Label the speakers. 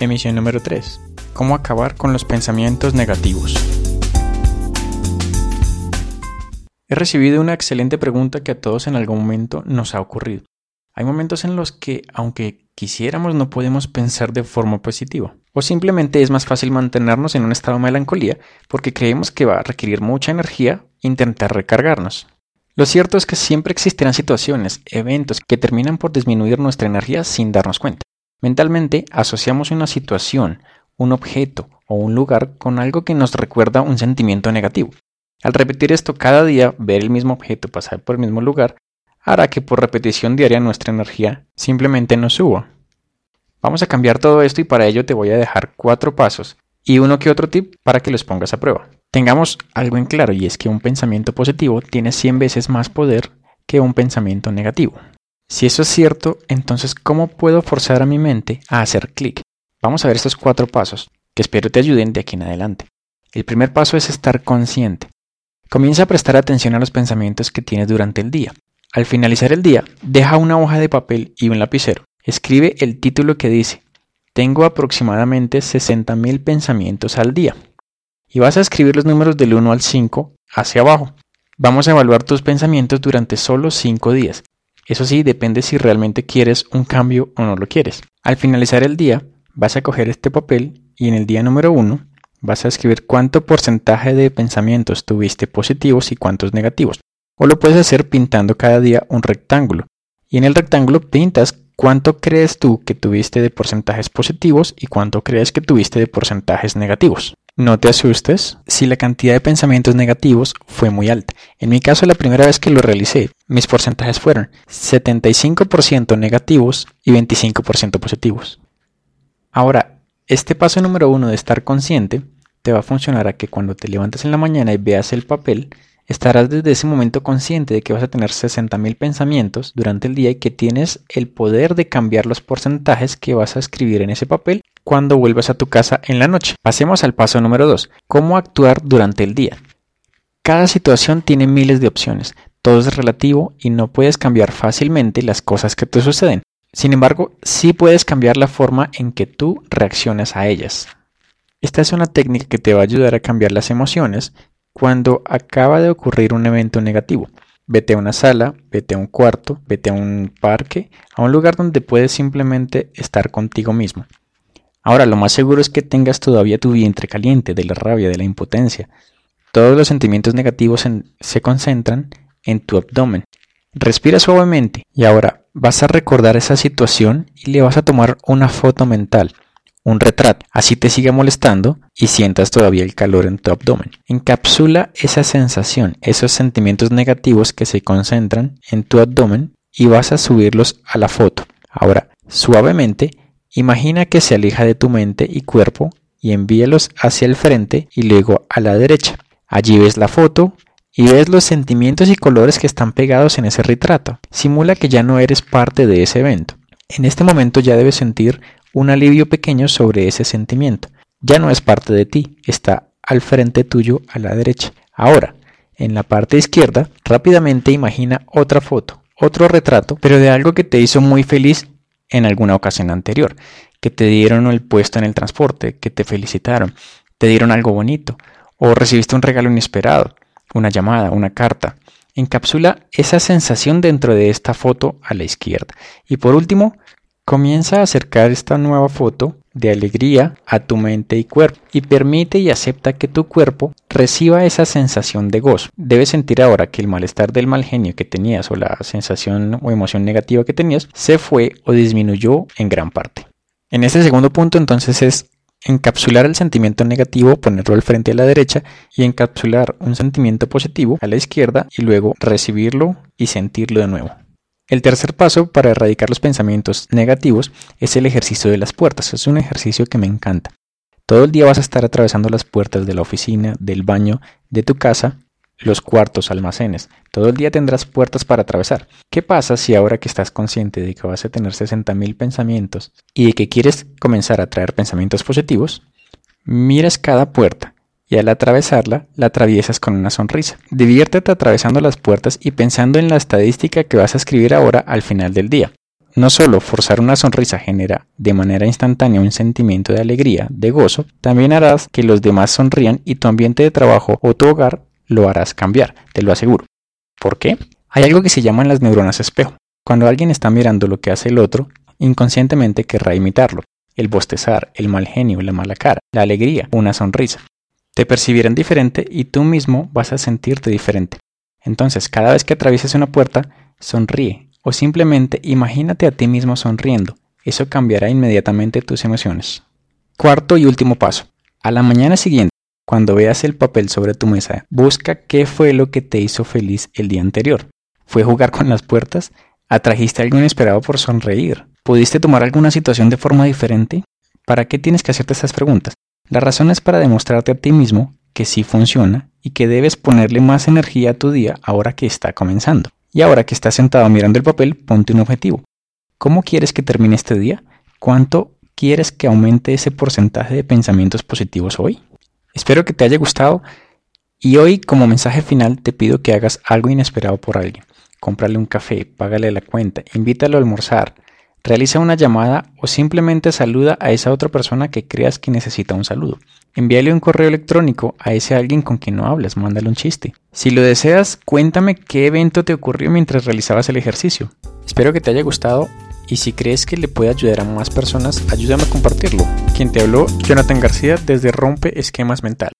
Speaker 1: Emisión número 3. ¿Cómo acabar con los pensamientos negativos? He recibido una excelente pregunta que a todos en algún momento nos ha ocurrido. Hay momentos en los que, aunque quisiéramos, no podemos pensar de forma positiva. O simplemente es más fácil mantenernos en un estado de melancolía porque creemos que va a requerir mucha energía intentar recargarnos. Lo cierto es que siempre existirán situaciones, eventos que terminan por disminuir nuestra energía sin darnos cuenta. Mentalmente asociamos una situación, un objeto o un lugar con algo que nos recuerda un sentimiento negativo. Al repetir esto cada día, ver el mismo objeto pasar por el mismo lugar, hará que por repetición diaria nuestra energía simplemente no suba. Vamos a cambiar todo esto y para ello te voy a dejar cuatro pasos y uno que otro tip para que los pongas a prueba. Tengamos algo en claro y es que un pensamiento positivo tiene 100 veces más poder que un pensamiento negativo. Si eso es cierto, entonces ¿cómo puedo forzar a mi mente a hacer clic? Vamos a ver estos cuatro pasos que espero te ayuden de aquí en adelante. El primer paso es estar consciente. Comienza a prestar atención a los pensamientos que tienes durante el día. Al finalizar el día, deja una hoja de papel y un lapicero. Escribe el título que dice, tengo aproximadamente 60.000 pensamientos al día. Y vas a escribir los números del 1 al 5 hacia abajo. Vamos a evaluar tus pensamientos durante solo 5 días. Eso sí, depende si realmente quieres un cambio o no lo quieres. Al finalizar el día, vas a coger este papel y en el día número 1 vas a escribir cuánto porcentaje de pensamientos tuviste positivos y cuántos negativos. O lo puedes hacer pintando cada día un rectángulo. Y en el rectángulo pintas cuánto crees tú que tuviste de porcentajes positivos y cuánto crees que tuviste de porcentajes negativos. No te asustes si la cantidad de pensamientos negativos fue muy alta. En mi caso, la primera vez que lo realicé, mis porcentajes fueron 75% negativos y 25% positivos. Ahora, este paso número uno de estar consciente te va a funcionar a que cuando te levantes en la mañana y veas el papel, estarás desde ese momento consciente de que vas a tener 60.000 pensamientos durante el día y que tienes el poder de cambiar los porcentajes que vas a escribir en ese papel cuando vuelvas a tu casa en la noche. Pasemos al paso número 2. ¿Cómo actuar durante el día? Cada situación tiene miles de opciones, todo es relativo y no puedes cambiar fácilmente las cosas que te suceden. Sin embargo, sí puedes cambiar la forma en que tú reaccionas a ellas. Esta es una técnica que te va a ayudar a cambiar las emociones cuando acaba de ocurrir un evento negativo. Vete a una sala, vete a un cuarto, vete a un parque, a un lugar donde puedes simplemente estar contigo mismo. Ahora, lo más seguro es que tengas todavía tu vientre caliente de la rabia, de la impotencia. Todos los sentimientos negativos se concentran en tu abdomen. Respira suavemente y ahora vas a recordar esa situación y le vas a tomar una foto mental, un retrato. Así te siga molestando y sientas todavía el calor en tu abdomen. Encapsula esa sensación, esos sentimientos negativos que se concentran en tu abdomen y vas a subirlos a la foto. Ahora, suavemente Imagina que se aleja de tu mente y cuerpo y envíalos hacia el frente y luego a la derecha. Allí ves la foto y ves los sentimientos y colores que están pegados en ese retrato. Simula que ya no eres parte de ese evento. En este momento ya debes sentir un alivio pequeño sobre ese sentimiento. Ya no es parte de ti, está al frente tuyo a la derecha. Ahora, en la parte izquierda, rápidamente imagina otra foto, otro retrato, pero de algo que te hizo muy feliz en alguna ocasión anterior, que te dieron el puesto en el transporte, que te felicitaron, te dieron algo bonito, o recibiste un regalo inesperado, una llamada, una carta. Encapsula esa sensación dentro de esta foto a la izquierda. Y por último, comienza a acercar esta nueva foto de alegría a tu mente y cuerpo y permite y acepta que tu cuerpo reciba esa sensación de gozo. Debes sentir ahora que el malestar del mal genio que tenías o la sensación o emoción negativa que tenías se fue o disminuyó en gran parte. En este segundo punto entonces es encapsular el sentimiento negativo, ponerlo al frente a la derecha y encapsular un sentimiento positivo a la izquierda y luego recibirlo y sentirlo de nuevo. El tercer paso para erradicar los pensamientos negativos es el ejercicio de las puertas. Es un ejercicio que me encanta. Todo el día vas a estar atravesando las puertas de la oficina, del baño, de tu casa, los cuartos, almacenes. Todo el día tendrás puertas para atravesar. ¿Qué pasa si ahora que estás consciente de que vas a tener 60.000 pensamientos y de que quieres comenzar a traer pensamientos positivos, miras cada puerta y al atravesarla la atraviesas con una sonrisa. Diviértete atravesando las puertas y pensando en la estadística que vas a escribir ahora al final del día. No solo forzar una sonrisa genera de manera instantánea un sentimiento de alegría, de gozo, también harás que los demás sonrían y tu ambiente de trabajo o tu hogar lo harás cambiar, te lo aseguro. ¿Por qué? Hay algo que se llaman las neuronas espejo. Cuando alguien está mirando lo que hace el otro, inconscientemente querrá imitarlo. El bostezar, el mal genio, la mala cara, la alegría, una sonrisa. Te percibirán diferente y tú mismo vas a sentirte diferente. Entonces, cada vez que atravieses una puerta, sonríe o simplemente imagínate a ti mismo sonriendo. Eso cambiará inmediatamente tus emociones. Cuarto y último paso. A la mañana siguiente, cuando veas el papel sobre tu mesa, busca qué fue lo que te hizo feliz el día anterior. ¿Fue jugar con las puertas? ¿Atrajiste algo inesperado por sonreír? ¿Pudiste tomar alguna situación de forma diferente? ¿Para qué tienes que hacerte estas preguntas? La razón es para demostrarte a ti mismo que sí funciona y que debes ponerle más energía a tu día ahora que está comenzando. Y ahora que estás sentado mirando el papel, ponte un objetivo. ¿Cómo quieres que termine este día? ¿Cuánto quieres que aumente ese porcentaje de pensamientos positivos hoy? Espero que te haya gustado y hoy como mensaje final te pido que hagas algo inesperado por alguien. Cómprale un café, págale la cuenta, invítalo a almorzar, Realiza una llamada o simplemente saluda a esa otra persona que creas que necesita un saludo. Envíale un correo electrónico a ese alguien con quien no hablas, mándale un chiste. Si lo deseas, cuéntame qué evento te ocurrió mientras realizabas el ejercicio. Espero que te haya gustado y si crees que le puede ayudar a más personas, ayúdame a compartirlo. Quien te habló, Jonathan García desde Rompe Esquemas Mental.